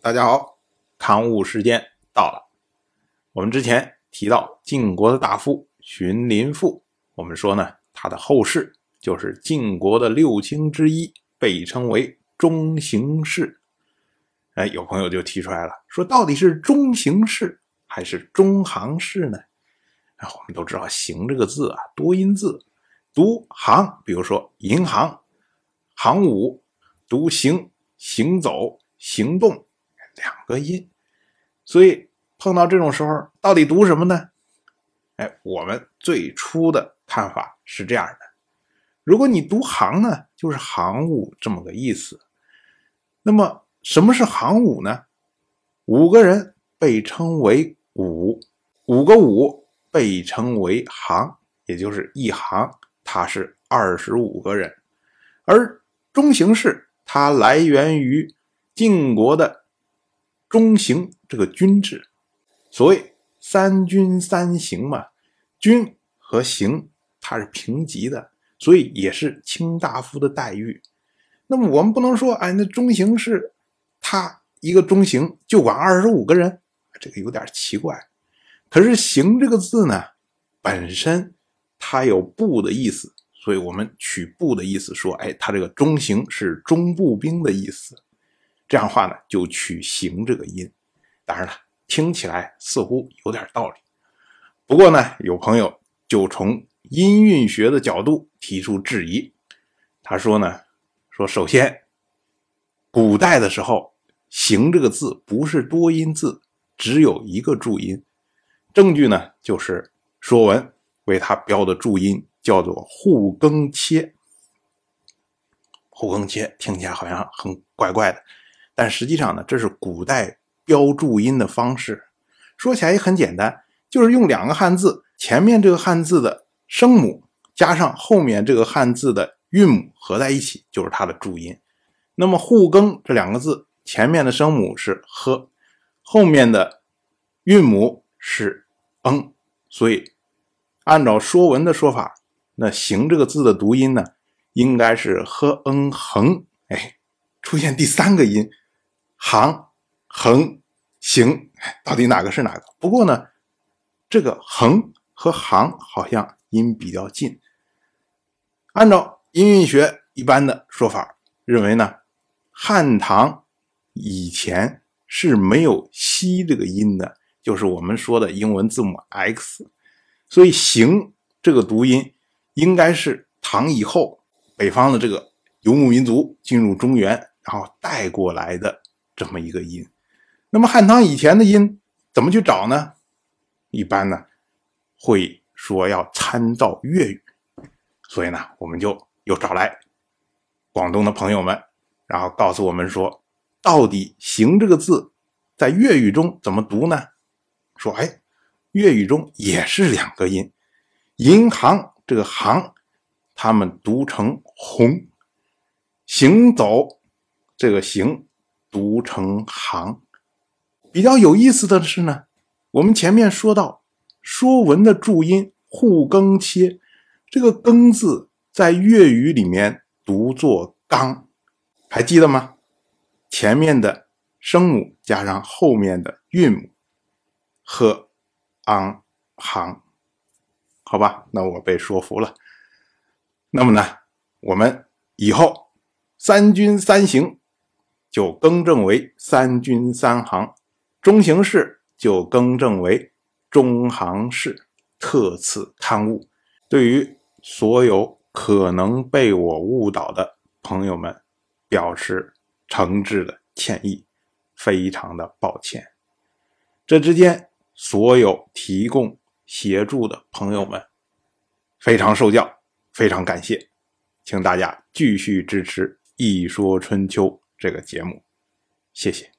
大家好，刊物时间到了。我们之前提到晋国的大夫荀林父，我们说呢，他的后世就是晋国的六卿之一，被称为中行氏。哎，有朋友就提出来了，说到底是中行氏还是中行氏呢？啊，我们都知道“行”这个字啊，多音字，读行，比如说银行、行伍；读行，行走、行动。两个音，所以碰到这种时候，到底读什么呢？哎，我们最初的看法是这样的：如果你读行呢，就是行伍这么个意思。那么什么是行伍呢？五个人被称为伍，五个伍被称为行，也就是一行，它是二十五个人。而中行氏，它来源于晋国的。中行这个军制，所谓三军三行嘛，军和行它是平级的，所以也是卿大夫的待遇。那么我们不能说，哎，那中行是他一个中行就管二十五个人，这个有点奇怪。可是“行”这个字呢，本身它有部的意思，所以我们取部的意思说，哎，他这个中行是中步兵的意思。这样的话呢，就取“行”这个音，当然了，听起来似乎有点道理。不过呢，有朋友就从音韵学的角度提出质疑。他说呢，说首先，古代的时候，“行”这个字不是多音字，只有一个注音。证据呢，就是《说文》为它标的注音叫做“互更切”。互更切听起来好像很怪怪的。但实际上呢，这是古代标注音的方式。说起来也很简单，就是用两个汉字，前面这个汉字的声母加上后面这个汉字的韵母合在一起，就是它的注音。那么“互更”这两个字，前面的声母是“呵”，后面的韵母是“嗯”，所以按照《说文》的说法，那“行”这个字的读音呢，应该是“呵嗯横”。哎，出现第三个音。行、横、行，到底哪个是哪个？不过呢，这个横和行好像音比较近。按照音韵学一般的说法，认为呢，汉唐以前是没有西这个音的，就是我们说的英文字母 x，所以行这个读音应该是唐以后北方的这个游牧民族进入中原，然后带过来的。这么一个音，那么汉唐以前的音怎么去找呢？一般呢会说要参照粤语，所以呢我们就又找来广东的朋友们，然后告诉我们说，到底“行”这个字在粤语中怎么读呢？说哎，粤语中也是两个音，银行这个“行”他们读成“红”，行走这个“行”。读成行，比较有意思的是呢，我们前面说到《说文》的注音“互更切”，这个“更”字在粤语里面读作“刚”，还记得吗？前面的声母加上后面的韵母，和昂行，好吧，那我被说服了。那么呢，我们以后三军三行。就更正为三军三行，中行氏就更正为中行氏。特此刊物，对于所有可能被我误导的朋友们，表示诚挚的歉意，非常的抱歉。这之间所有提供协助的朋友们，非常受教，非常感谢，请大家继续支持《一说春秋》。这个节目，谢谢。